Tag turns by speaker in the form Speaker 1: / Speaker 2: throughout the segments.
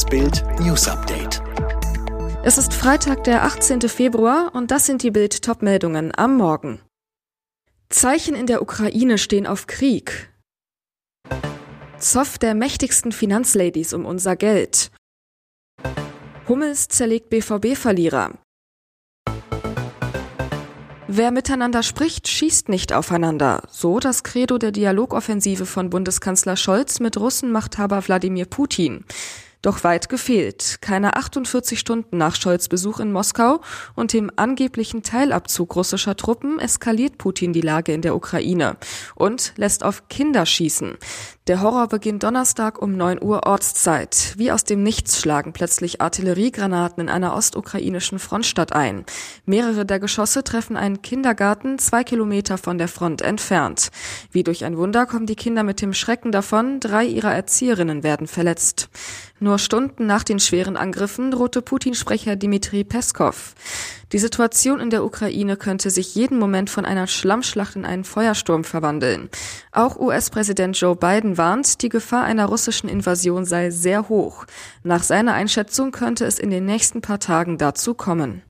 Speaker 1: Das Bild News Update.
Speaker 2: Es ist Freitag, der 18. Februar und das sind die Bild Topmeldungen am Morgen. Zeichen in der Ukraine stehen auf Krieg. Zoff der mächtigsten Finanzladies um unser Geld. Hummels zerlegt BVB-Verlierer. Wer miteinander spricht, schießt nicht aufeinander. So das Credo der Dialogoffensive von Bundeskanzler Scholz mit Russenmachthaber Wladimir Putin. Doch weit gefehlt. Keine 48 Stunden nach Scholz Besuch in Moskau und dem angeblichen Teilabzug russischer Truppen eskaliert Putin die Lage in der Ukraine und lässt auf Kinder schießen. Der Horror beginnt Donnerstag um 9 Uhr Ortszeit. Wie aus dem Nichts schlagen plötzlich Artilleriegranaten in einer ostukrainischen Frontstadt ein. Mehrere der Geschosse treffen einen Kindergarten zwei Kilometer von der Front entfernt. Wie durch ein Wunder kommen die Kinder mit dem Schrecken davon. Drei ihrer Erzieherinnen werden verletzt. Nur Stunden nach den schweren Angriffen drohte Putin-Sprecher Dmitri Peskov. Die Situation in der Ukraine könnte sich jeden Moment von einer Schlammschlacht in einen Feuersturm verwandeln. Auch US-Präsident Joe Biden warnt, die Gefahr einer russischen Invasion sei sehr hoch. Nach seiner Einschätzung könnte es in den nächsten paar Tagen dazu kommen.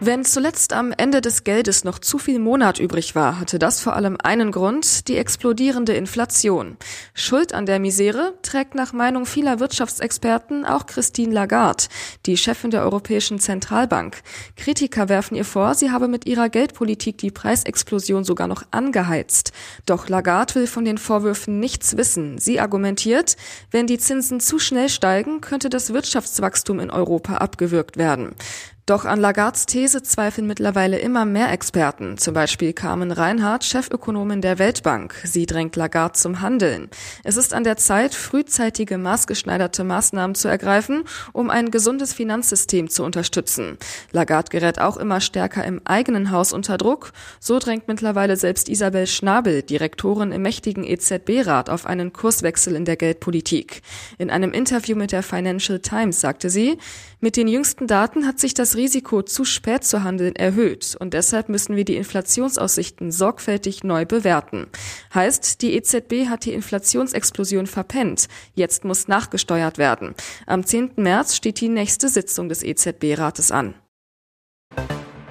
Speaker 2: Wenn zuletzt am Ende des Geldes noch zu viel Monat übrig war, hatte das vor allem einen Grund, die explodierende Inflation. Schuld an der Misere trägt nach Meinung vieler Wirtschaftsexperten auch Christine Lagarde, die Chefin der Europäischen Zentralbank. Kritiker werfen ihr vor, sie habe mit ihrer Geldpolitik die Preisexplosion sogar noch angeheizt. Doch Lagarde will von den Vorwürfen nichts wissen. Sie argumentiert, wenn die Zinsen zu schnell steigen, könnte das Wirtschaftswachstum in Europa abgewürgt werden. Doch an Lagards These zweifeln mittlerweile immer mehr Experten, zum Beispiel Carmen Reinhardt, Chefökonomin der Weltbank. Sie drängt Lagarde zum Handeln. Es ist an der Zeit, frühzeitige maßgeschneiderte Maßnahmen zu ergreifen, um ein gesundes Finanzsystem zu unterstützen. Lagarde gerät auch immer stärker im eigenen Haus unter Druck. So drängt mittlerweile selbst Isabel Schnabel, Direktorin im mächtigen EZB-Rat, auf einen Kurswechsel in der Geldpolitik. In einem Interview mit der Financial Times sagte sie, mit den jüngsten Daten hat sich das Risiko, zu spät zu handeln, erhöht und deshalb müssen wir die Inflationsaussichten sorgfältig neu bewerten. Heißt, die EZB hat die Inflationsexplosion verpennt. Jetzt muss nachgesteuert werden. Am 10. März steht die nächste Sitzung des EZB-Rates an.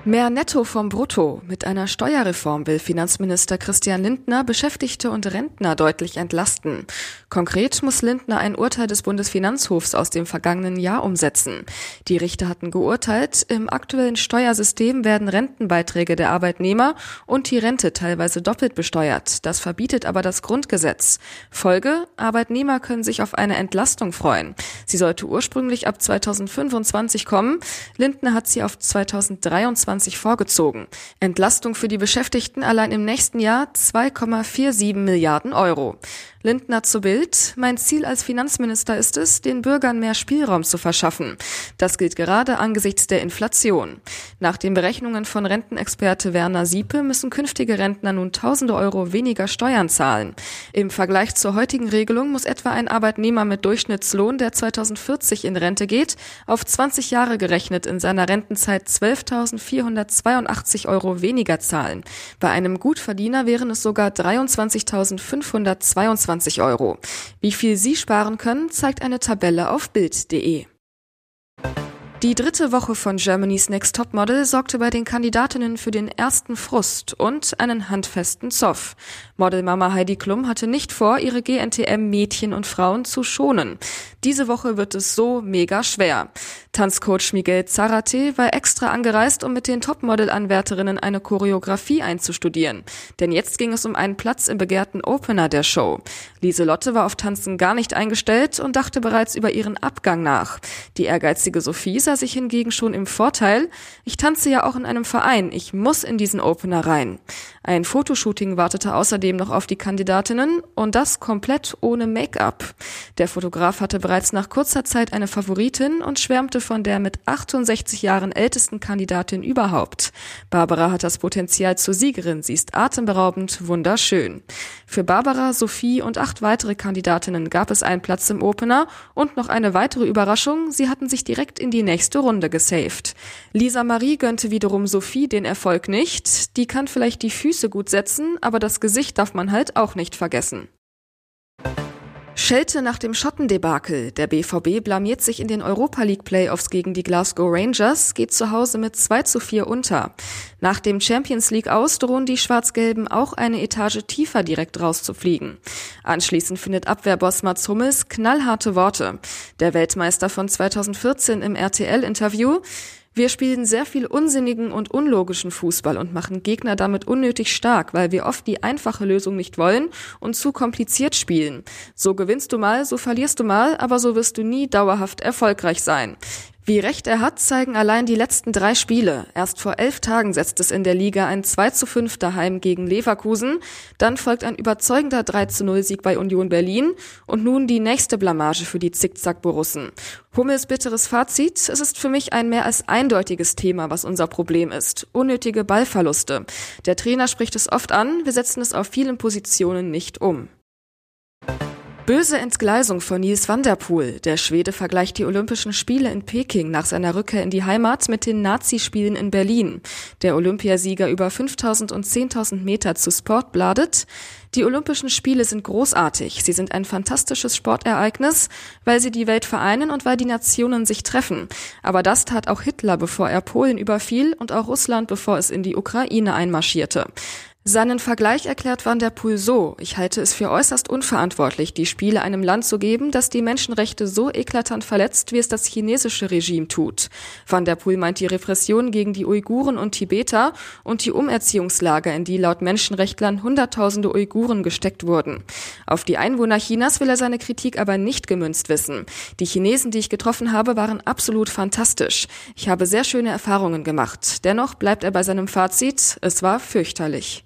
Speaker 2: Mehr Netto vom Brutto. Mit einer Steuerreform will Finanzminister Christian Lindner Beschäftigte und Rentner deutlich entlasten. Konkret muss Lindner ein Urteil des Bundesfinanzhofs aus dem vergangenen Jahr umsetzen. Die Richter hatten geurteilt, im aktuellen Steuersystem werden Rentenbeiträge der Arbeitnehmer und die Rente teilweise doppelt besteuert. Das verbietet aber das Grundgesetz. Folge, Arbeitnehmer können sich auf eine Entlastung freuen. Sie sollte ursprünglich ab 2025 kommen. Lindner hat sie auf 2023 2020 vorgezogen. Entlastung für die Beschäftigten allein im nächsten Jahr 2,47 Milliarden Euro. Lindner zu Bild. Mein Ziel als Finanzminister ist es, den Bürgern mehr Spielraum zu verschaffen. Das gilt gerade angesichts der Inflation. Nach den Berechnungen von Rentenexperte Werner Siepe müssen künftige Rentner nun tausende Euro weniger Steuern zahlen. Im Vergleich zur heutigen Regelung muss etwa ein Arbeitnehmer mit Durchschnittslohn, der 2040 in Rente geht, auf 20 Jahre gerechnet in seiner Rentenzeit 12.482 Euro weniger zahlen. Bei einem Gutverdiener wären es sogar 23.522 25 Euro. Wie viel Sie sparen können, zeigt eine Tabelle auf Bild.de. Die dritte Woche von Germany's Next Topmodel sorgte bei den Kandidatinnen für den ersten Frust und einen handfesten Zoff. Modelmama Heidi Klum hatte nicht vor, ihre GNTM-Mädchen und Frauen zu schonen. Diese Woche wird es so mega schwer. Tanzcoach Miguel Zarate war extra angereist, um mit den Topmodel-Anwärterinnen eine Choreografie einzustudieren. Denn jetzt ging es um einen Platz im begehrten Opener der Show. Lieselotte war auf Tanzen gar nicht eingestellt und dachte bereits über ihren Abgang nach. Die ehrgeizige Sophie sah sich hingegen schon im Vorteil. Ich tanze ja auch in einem Verein. Ich muss in diesen Opener rein. Ein Fotoshooting wartete außerdem noch auf die Kandidatinnen und das komplett ohne Make-up. Der Fotograf hatte bereits nach kurzer Zeit eine Favoritin und schwärmte von der mit 68 Jahren ältesten Kandidatin überhaupt. Barbara hat das Potenzial zur Siegerin. Sie ist atemberaubend wunderschön. Für Barbara, Sophie und acht weitere Kandidatinnen gab es einen Platz im Opener und noch eine weitere Überraschung. Sie hatten sich direkt in die nächste Runde gesaved. Lisa Marie gönnte wiederum Sophie den Erfolg nicht. Die kann vielleicht die Füße gut setzen, aber das Gesicht darf man halt auch nicht vergessen. Schelte nach dem Schottendebakel. Der BVB blamiert sich in den Europa League Playoffs gegen die Glasgow Rangers, geht zu Hause mit 2 zu 4 unter. Nach dem Champions League aus drohen die Schwarz-Gelben auch eine Etage tiefer direkt rauszufliegen. Anschließend findet Abwehrboss Mats Hummels knallharte Worte. Der Weltmeister von 2014 im RTL-Interview wir spielen sehr viel unsinnigen und unlogischen Fußball und machen Gegner damit unnötig stark, weil wir oft die einfache Lösung nicht wollen und zu kompliziert spielen. So gewinnst du mal, so verlierst du mal, aber so wirst du nie dauerhaft erfolgreich sein. Wie recht er hat, zeigen allein die letzten drei Spiele. Erst vor elf Tagen setzt es in der Liga ein 2 zu 5 daheim gegen Leverkusen. Dann folgt ein überzeugender 3 zu 0 Sieg bei Union Berlin. Und nun die nächste Blamage für die Zickzack-Borussen. Hummels bitteres Fazit. Es ist für mich ein mehr als eindeutiges Thema, was unser Problem ist. Unnötige Ballverluste. Der Trainer spricht es oft an. Wir setzen es auf vielen Positionen nicht um. Böse Entgleisung von Nils van der Poel. Der Schwede vergleicht die Olympischen Spiele in Peking nach seiner Rückkehr in die Heimat mit den Nazi-Spielen in Berlin. Der Olympiasieger über 5000 und 10.000 Meter zu Sport bladet. Die Olympischen Spiele sind großartig. Sie sind ein fantastisches Sportereignis, weil sie die Welt vereinen und weil die Nationen sich treffen. Aber das tat auch Hitler, bevor er Polen überfiel und auch Russland, bevor es in die Ukraine einmarschierte. Seinen Vergleich erklärt Van der Poel so, ich halte es für äußerst unverantwortlich, die Spiele einem Land zu geben, das die Menschenrechte so eklatant verletzt, wie es das chinesische Regime tut. Van der Poel meint die Repression gegen die Uiguren und Tibeter und die Umerziehungslager, in die laut Menschenrechtlern Hunderttausende Uiguren gesteckt wurden. Auf die Einwohner Chinas will er seine Kritik aber nicht gemünzt wissen. Die Chinesen, die ich getroffen habe, waren absolut fantastisch. Ich habe sehr schöne Erfahrungen gemacht. Dennoch bleibt er bei seinem Fazit, es war fürchterlich.